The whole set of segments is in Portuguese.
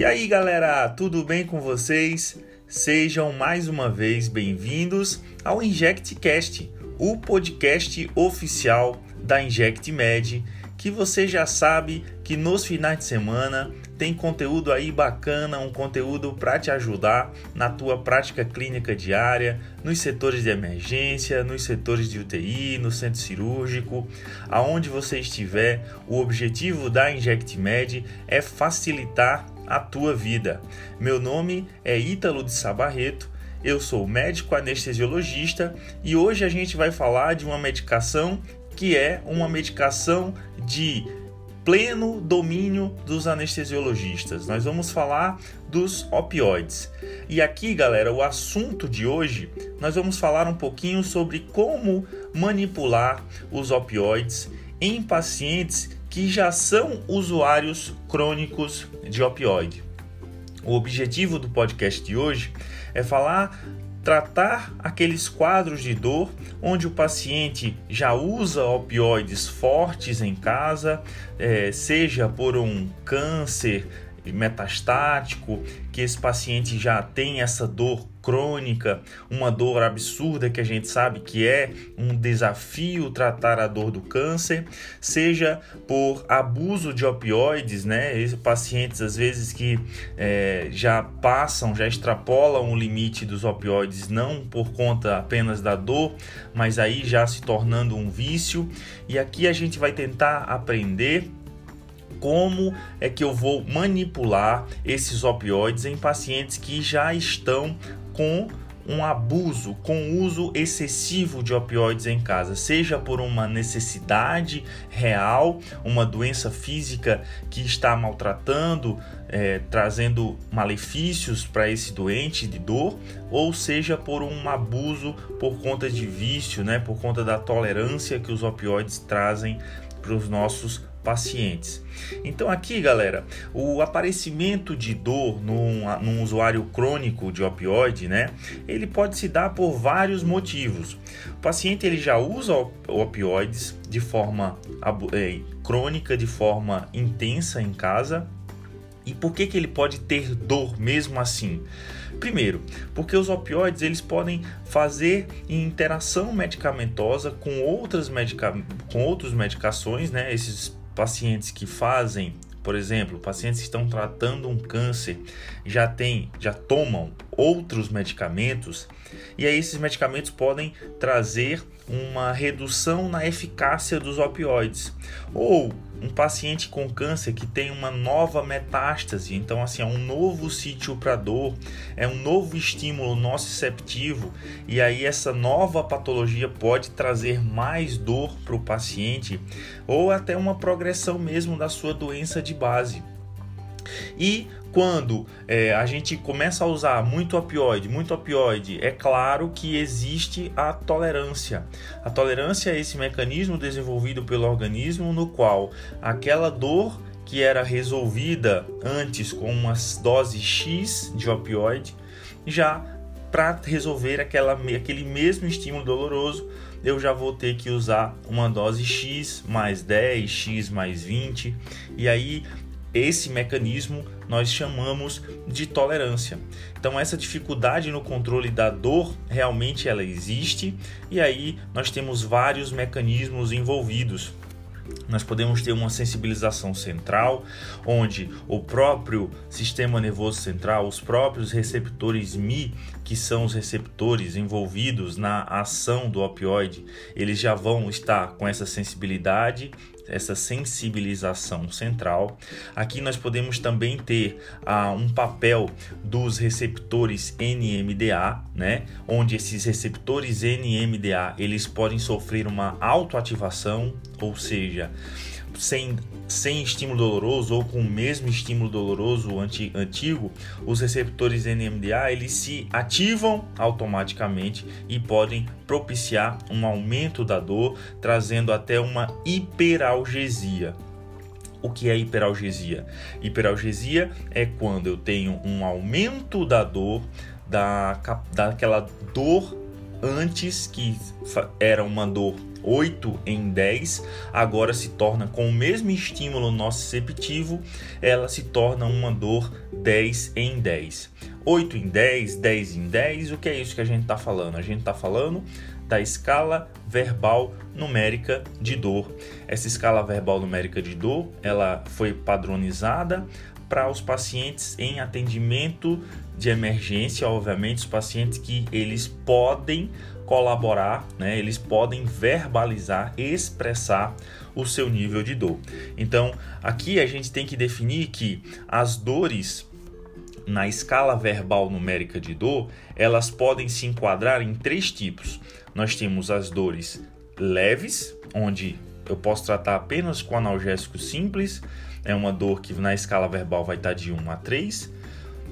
E aí, galera, tudo bem com vocês? Sejam mais uma vez bem-vindos ao InjectCast, o podcast oficial da InjectMed, que você já sabe que nos finais de semana tem conteúdo aí bacana, um conteúdo para te ajudar na tua prática clínica diária, nos setores de emergência, nos setores de UTI, no centro cirúrgico, aonde você estiver. O objetivo da InjectMed é facilitar a tua vida. Meu nome é Ítalo de Sabarreto. Eu sou médico anestesiologista e hoje a gente vai falar de uma medicação que é uma medicação de pleno domínio dos anestesiologistas. Nós vamos falar dos opioides. E aqui, galera, o assunto de hoje, nós vamos falar um pouquinho sobre como manipular os opioides em pacientes que já são usuários crônicos de opioide. O objetivo do podcast de hoje é falar tratar aqueles quadros de dor onde o paciente já usa opioides fortes em casa, é, seja por um câncer metastático, que esse paciente já tem essa dor crônica, uma dor absurda que a gente sabe que é um desafio tratar a dor do câncer, seja por abuso de opioides, né? Pacientes às vezes que é, já passam, já extrapolam o limite dos opioides, não por conta apenas da dor, mas aí já se tornando um vício. E aqui a gente vai tentar aprender como é que eu vou manipular esses opioides em pacientes que já estão com um abuso, com uso excessivo de opioides em casa, seja por uma necessidade real, uma doença física que está maltratando, é, trazendo malefícios para esse doente de dor, ou seja por um abuso por conta de vício, né, por conta da tolerância que os opioides trazem para os nossos pacientes. Então aqui, galera, o aparecimento de dor num, num, usuário crônico de opioide, né? Ele pode se dar por vários motivos. O paciente ele já usa opioides de forma é, crônica, de forma intensa em casa. E por que, que ele pode ter dor mesmo assim? Primeiro, porque os opioides eles podem fazer interação medicamentosa com outras medica com outras medicações, né? Esses pacientes que fazem, por exemplo, pacientes que estão tratando um câncer, já tem, já tomam outros medicamentos, e aí esses medicamentos podem trazer uma redução na eficácia dos opioides. Ou um paciente com câncer que tem uma nova metástase, então assim, é um novo sítio para dor, é um novo estímulo nociceptivo e aí essa nova patologia pode trazer mais dor para o paciente ou até uma progressão mesmo da sua doença de base. E quando é, a gente começa a usar muito opioide, muito opioide, é claro que existe a tolerância. A tolerância é esse mecanismo desenvolvido pelo organismo no qual aquela dor que era resolvida antes com uma dose X de opioide, já para resolver aquela, aquele mesmo estímulo doloroso, eu já vou ter que usar uma dose X mais 10, X mais 20, e aí esse mecanismo nós chamamos de tolerância. Então essa dificuldade no controle da dor realmente ela existe e aí nós temos vários mecanismos envolvidos. Nós podemos ter uma sensibilização central, onde o próprio sistema nervoso central, os próprios receptores Mi, que são os receptores envolvidos na ação do opioide, eles já vão estar com essa sensibilidade essa sensibilização central. Aqui nós podemos também ter ah, um papel dos receptores NMDA, né? Onde esses receptores NMDA eles podem sofrer uma autoativação, ou seja, sem, sem estímulo doloroso ou com o mesmo estímulo doloroso anti, antigo, os receptores NMDA eles se ativam automaticamente e podem propiciar um aumento da dor, trazendo até uma hiperalgesia. O que é hiperalgesia? Hiperalgesia é quando eu tenho um aumento da dor, da, daquela dor antes que era uma dor 8 em 10, agora se torna com o mesmo estímulo nociceptivo, ela se torna uma dor 10 em 10. 8 em 10, 10 em 10, o que é isso que a gente está falando? A gente está falando da escala verbal numérica de dor. Essa escala verbal numérica de dor, ela foi padronizada para os pacientes em atendimento de emergência, obviamente, os pacientes que eles podem colaborar, né? Eles podem verbalizar, expressar o seu nível de dor. Então, aqui a gente tem que definir que as dores na escala verbal numérica de dor, elas podem se enquadrar em três tipos. Nós temos as dores leves, onde eu posso tratar apenas com analgésico simples, é uma dor que na escala verbal vai estar de 1 a 3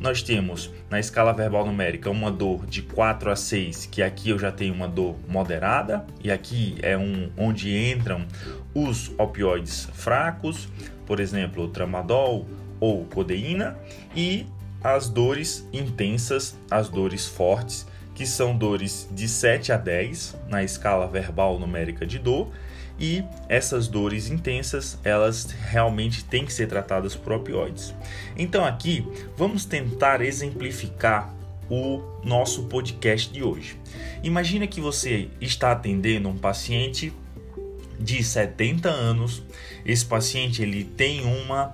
nós temos na escala verbal numérica uma dor de 4 a 6, que aqui eu já tenho uma dor moderada, e aqui é um onde entram os opioides fracos, por exemplo, tramadol ou codeína, e as dores intensas, as dores fortes, que são dores de 7 a 10 na escala verbal numérica de dor, e essas dores intensas elas realmente têm que ser tratadas por opioides. Então aqui vamos tentar exemplificar o nosso podcast de hoje. Imagina que você está atendendo um paciente de 70 anos. Esse paciente ele tem uma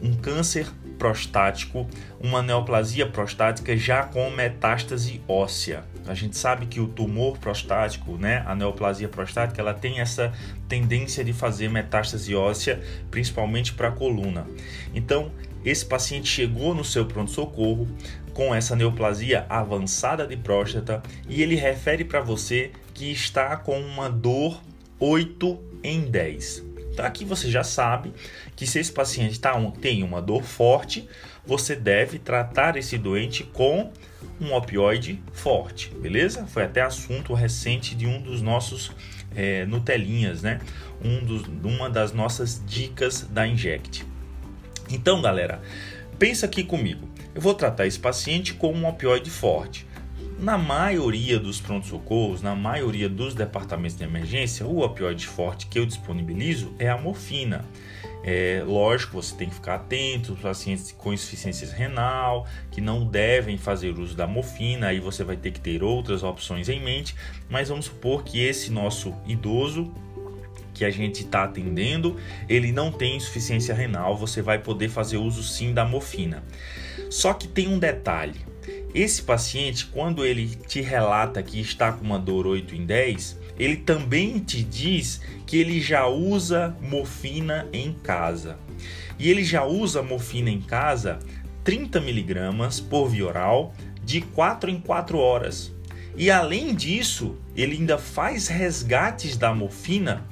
um câncer prostático, uma neoplasia prostática já com metástase óssea. A gente sabe que o tumor prostático, né, a neoplasia prostática, ela tem essa tendência de fazer metástase óssea, principalmente para a coluna. Então, esse paciente chegou no seu pronto-socorro com essa neoplasia avançada de próstata e ele refere para você que está com uma dor 8 em 10. Então aqui você já sabe que se esse paciente tá um, tem uma dor forte, você deve tratar esse doente com um opioide forte, beleza? Foi até assunto recente de um dos nossos é, Nutelinhas, né? Um dos, uma das nossas dicas da Inject. Então, galera, pensa aqui comigo. Eu vou tratar esse paciente com um opioide forte. Na maioria dos prontos-socorros, na maioria dos departamentos de emergência, o opioide forte que eu disponibilizo é a morfina. É, lógico, você tem que ficar atento, os pacientes com insuficiência renal, que não devem fazer uso da morfina, aí você vai ter que ter outras opções em mente, mas vamos supor que esse nosso idoso que a gente está atendendo, ele não tem insuficiência renal, você vai poder fazer uso sim da morfina. Só que tem um detalhe, esse paciente, quando ele te relata que está com uma dor 8 em 10, ele também te diz que ele já usa morfina em casa. E ele já usa morfina em casa 30 miligramas por via oral de 4 em 4 horas. E além disso, ele ainda faz resgates da morfina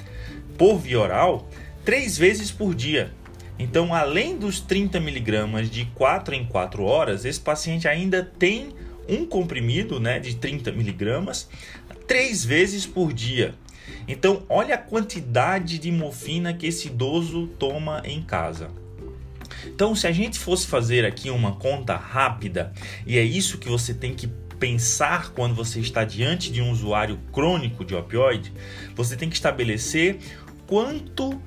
por via oral três vezes por dia. Então, além dos 30 miligramas de 4 em 4 horas, esse paciente ainda tem um comprimido né, de 30 miligramas três vezes por dia. Então, olha a quantidade de morfina que esse idoso toma em casa. Então, se a gente fosse fazer aqui uma conta rápida, e é isso que você tem que pensar quando você está diante de um usuário crônico de opioide, você tem que estabelecer quanto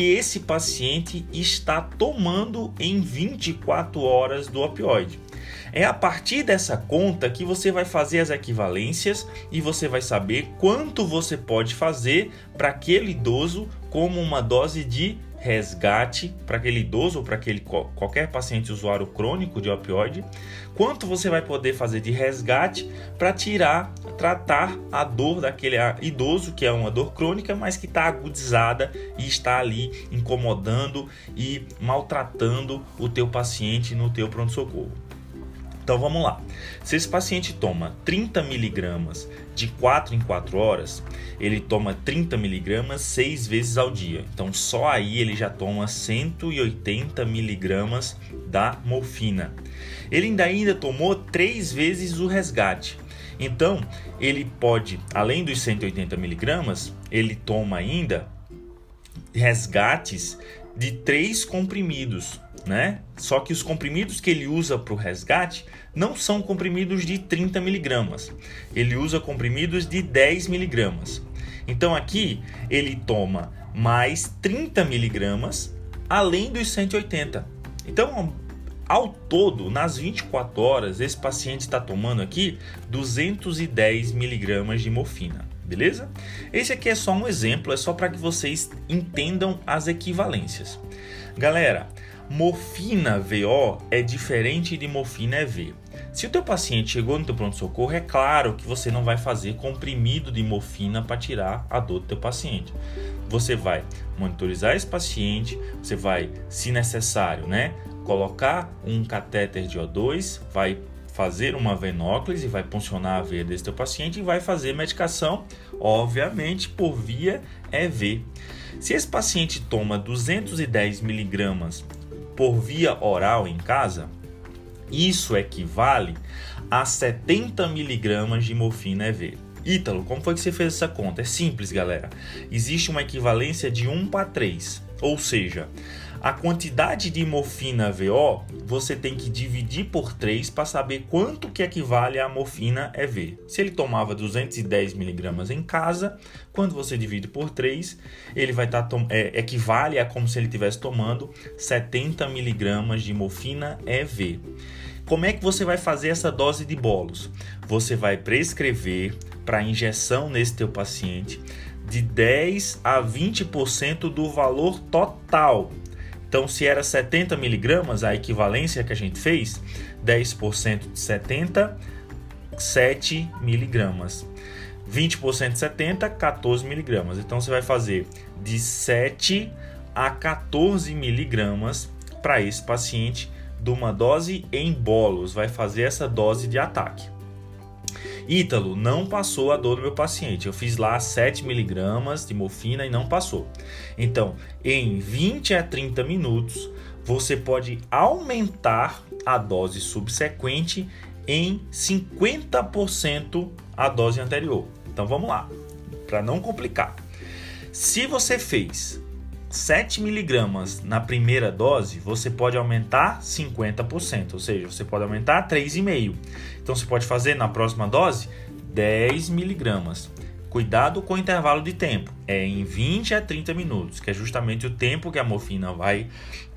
que esse paciente está tomando em 24 horas do opioide. É a partir dessa conta que você vai fazer as equivalências e você vai saber quanto você pode fazer para aquele idoso como uma dose de resgate para aquele idoso ou para aquele qualquer paciente usuário crônico de opioide, quanto você vai poder fazer de resgate para tirar, tratar a dor daquele idoso que é uma dor crônica, mas que está agudizada e está ali incomodando e maltratando o teu paciente no teu pronto socorro. Então vamos lá. Se esse paciente toma 30 miligramas de 4 em 4 horas, ele toma 30 miligramas 6 vezes ao dia. Então só aí ele já toma 180 miligramas da morfina. Ele ainda, ainda tomou 3 vezes o resgate. Então ele pode, além dos 180 miligramas, ele toma ainda resgates de três comprimidos, né? Só que os comprimidos que ele usa para o resgate não são comprimidos de 30 miligramas. Ele usa comprimidos de 10 miligramas. Então aqui ele toma mais 30 miligramas além dos 180. Então, ao todo, nas 24 horas, esse paciente está tomando aqui 210 miligramas de morfina beleza? Esse aqui é só um exemplo, é só para que vocês entendam as equivalências. Galera, morfina VO é diferente de morfina EV. Se o teu paciente chegou no teu pronto-socorro, é claro que você não vai fazer comprimido de morfina para tirar a dor do teu paciente. Você vai monitorizar esse paciente, você vai, se necessário, né, colocar um catéter de O2, vai fazer uma venóclise, vai puncionar a veia desse teu paciente e vai fazer medicação, obviamente, por via EV. Se esse paciente toma 210 miligramas por via oral em casa, isso equivale a 70 miligramas de morfina EV. Ítalo, como foi que você fez essa conta? É simples, galera. Existe uma equivalência de 1 para 3, ou seja, a quantidade de morfina VO você tem que dividir por 3 para saber quanto que equivale a morfina EV. Se ele tomava 210 miligramas em casa, quando você divide por 3, ele vai estar tá é, equivale a como se ele estivesse tomando 70 miligramas de morfina EV. Como é que você vai fazer essa dose de bolos? Você vai prescrever para injeção nesse teu paciente de 10 a 20% do valor total então, se era 70 miligramas, a equivalência que a gente fez, 10% de 70, 7 miligramas. 20% de 70, 14 miligramas. Então, você vai fazer de 7 a 14 miligramas para esse paciente de uma dose em bolos. Vai fazer essa dose de ataque. Ítalo, não passou a dor do meu paciente. Eu fiz lá 7 miligramas de morfina e não passou. Então, em 20 a 30 minutos, você pode aumentar a dose subsequente em 50% a dose anterior. Então vamos lá, para não complicar. Se você fez 7 miligramas na primeira dose, você pode aumentar 50%, ou seja, você pode aumentar 3,5. Então você pode fazer na próxima dose 10 miligramas. Cuidado com o intervalo de tempo, é em 20 a 30 minutos, que é justamente o tempo que a morfina vai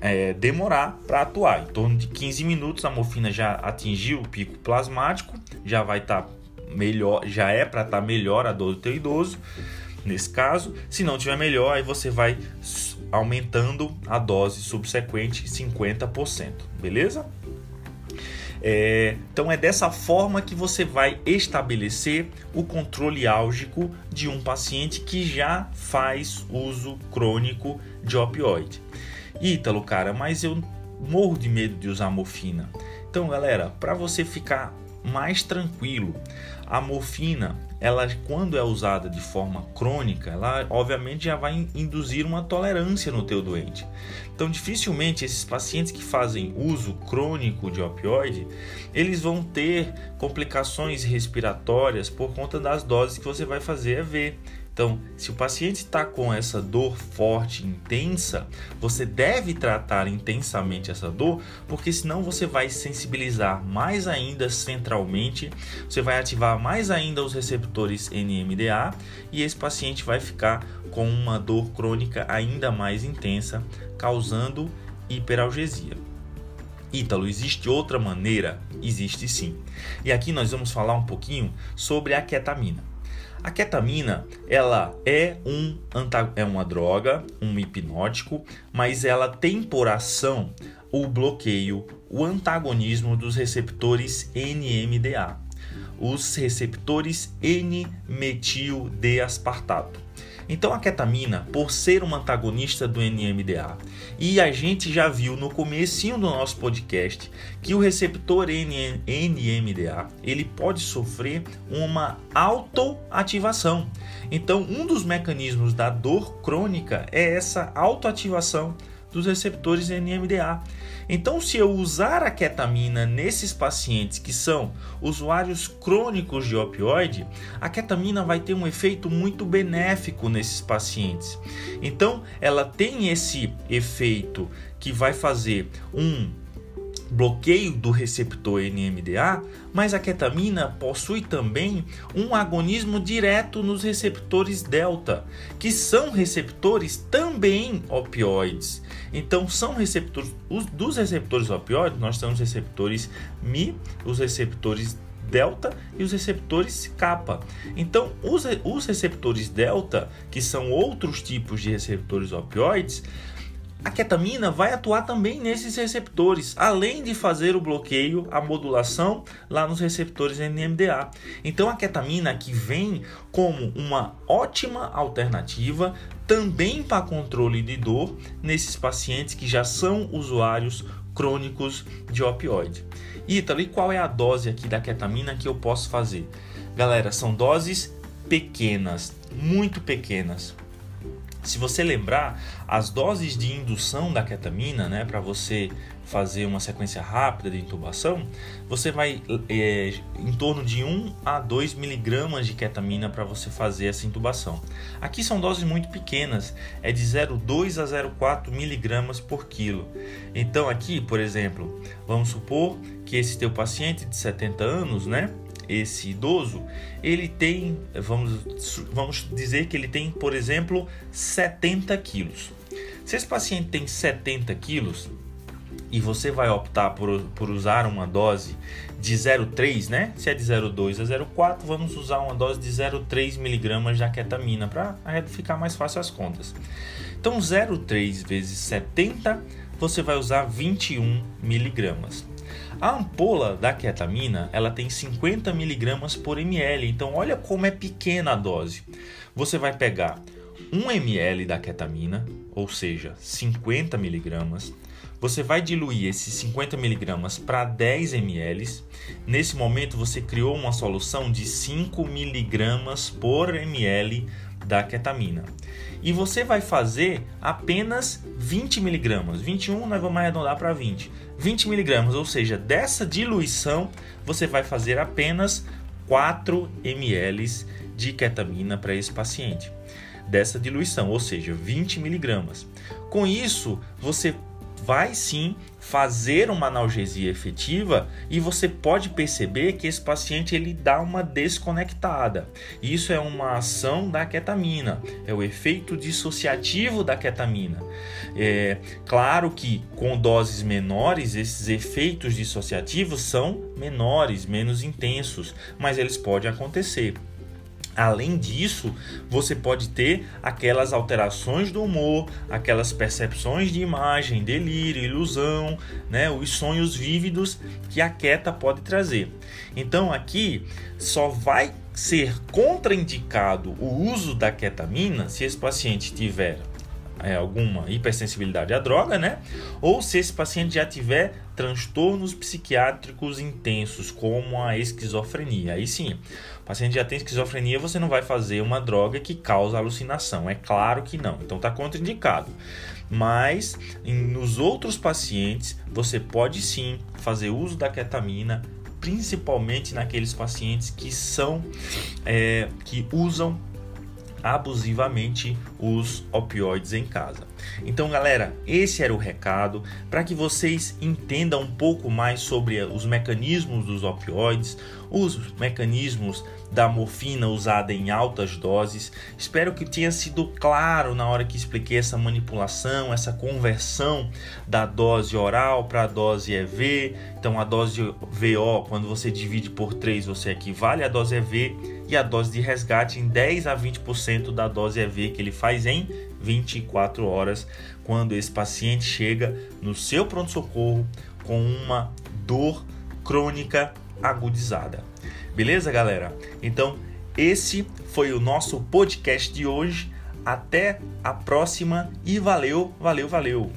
é, demorar para atuar. Em torno de 15 minutos, a morfina já atingiu o pico plasmático, já vai estar tá melhor, já é para estar tá melhor a dor do teu idoso nesse caso. Se não tiver melhor, aí você vai aumentando a dose subsequente 50%, beleza? É, então é dessa forma que você vai estabelecer o controle álgico de um paciente que já faz uso crônico de opioide. Ítalo, cara, mas eu morro de medo de usar morfina. Então, galera, para você ficar mais tranquilo, a morfina, ela quando é usada de forma crônica, ela obviamente já vai induzir uma tolerância no teu doente. Então, dificilmente esses pacientes que fazem uso crônico de opioide, eles vão ter complicações respiratórias por conta das doses que você vai fazer EV. Então, se o paciente está com essa dor forte, intensa, você deve tratar intensamente essa dor, porque senão você vai sensibilizar mais ainda centralmente, você vai ativar mais ainda os receptores NMDA e esse paciente vai ficar com uma dor crônica ainda mais intensa, causando hiperalgesia. Ítalo, existe outra maneira? Existe sim. E aqui nós vamos falar um pouquinho sobre a ketamina. A ketamina, ela é, um, é uma droga, um hipnótico, mas ela tem por ação o bloqueio, o antagonismo dos receptores NMDA, os receptores N-metil-D-aspartato. Então a ketamina, por ser uma antagonista do NMDA, e a gente já viu no comecinho do nosso podcast que o receptor NMDA, ele pode sofrer uma autoativação. Então, um dos mecanismos da dor crônica é essa autoativação dos receptores NMDA. Então, se eu usar a ketamina nesses pacientes que são usuários crônicos de opioide, a ketamina vai ter um efeito muito benéfico nesses pacientes. Então, ela tem esse efeito que vai fazer um bloqueio do receptor NMDA, mas a ketamina possui também um agonismo direto nos receptores delta, que são receptores também opioides. Então são receptores os, dos receptores opioides, nós temos receptores Mi, os receptores delta e os receptores kappa. Então, os, os receptores delta, que são outros tipos de receptores opioides, a ketamina vai atuar também nesses receptores, além de fazer o bloqueio, a modulação lá nos receptores NMDA. Então a ketamina que vem como uma ótima alternativa também para controle de dor nesses pacientes que já são usuários crônicos de opioide. Ítalo, e qual é a dose aqui da ketamina que eu posso fazer? Galera, são doses pequenas, muito pequenas. Se você lembrar, as doses de indução da ketamina, né, para você fazer uma sequência rápida de intubação, você vai é, em torno de 1 a 2 miligramas de ketamina para você fazer essa intubação. Aqui são doses muito pequenas, é de 0,2 a 0,4 miligramas por quilo. Então aqui, por exemplo, vamos supor que esse teu paciente de 70 anos, né, esse idoso, ele tem, vamos, vamos dizer que ele tem, por exemplo, 70 quilos. Se esse paciente tem 70 quilos e você vai optar por, por usar uma dose de 0,3, né? Se é de 0,2 a 0,4, vamos usar uma dose de 0,3 miligramas de ketamina para ficar mais fácil as contas. Então, 0,3 vezes 70, você vai usar 21 miligramas. A ampola da ketamina ela tem 50 miligramas por ml, então olha como é pequena a dose. Você vai pegar 1 ml da ketamina, ou seja, 50 miligramas. Você vai diluir esses 50 miligramas para 10 ml. Nesse momento você criou uma solução de 5 miligramas por ml da ketamina. E você vai fazer apenas 20 miligramas. 21 nós vamos arredondar para 20. 20 miligramas, ou seja, dessa diluição você vai fazer apenas 4 ml de ketamina para esse paciente. Dessa diluição, ou seja, 20 miligramas. Com isso, você vai sim fazer uma analgesia efetiva e você pode perceber que esse paciente ele dá uma desconectada. Isso é uma ação da ketamina, é o efeito dissociativo da ketamina. É claro que com doses menores esses efeitos dissociativos são menores, menos intensos, mas eles podem acontecer. Além disso, você pode ter aquelas alterações do humor, aquelas percepções de imagem, delírio, ilusão, né, os sonhos vívidos que a queta pode trazer. Então aqui só vai ser contraindicado o uso da ketamina se esse paciente tiver é, alguma hipersensibilidade à droga, né? Ou se esse paciente já tiver transtornos psiquiátricos intensos, como a esquizofrenia. Aí sim, o paciente já tem esquizofrenia, você não vai fazer uma droga que causa alucinação. É claro que não. Então está contraindicado. Mas em, nos outros pacientes, você pode sim fazer uso da ketamina, principalmente naqueles pacientes que são é, que usam abusivamente os opioides em casa. Então, galera, esse era o recado para que vocês entendam um pouco mais sobre os mecanismos dos opioides, os mecanismos da morfina usada em altas doses. Espero que tenha sido claro na hora que expliquei essa manipulação, essa conversão da dose oral para a dose EV. Então, a dose VO, quando você divide por 3, você equivale à dose EV e a dose de resgate em 10 a 20% da dose EV que ele faz em 24 horas, quando esse paciente chega no seu pronto-socorro com uma dor crônica agudizada. Beleza, galera? Então, esse foi o nosso podcast de hoje. Até a próxima e valeu, valeu, valeu!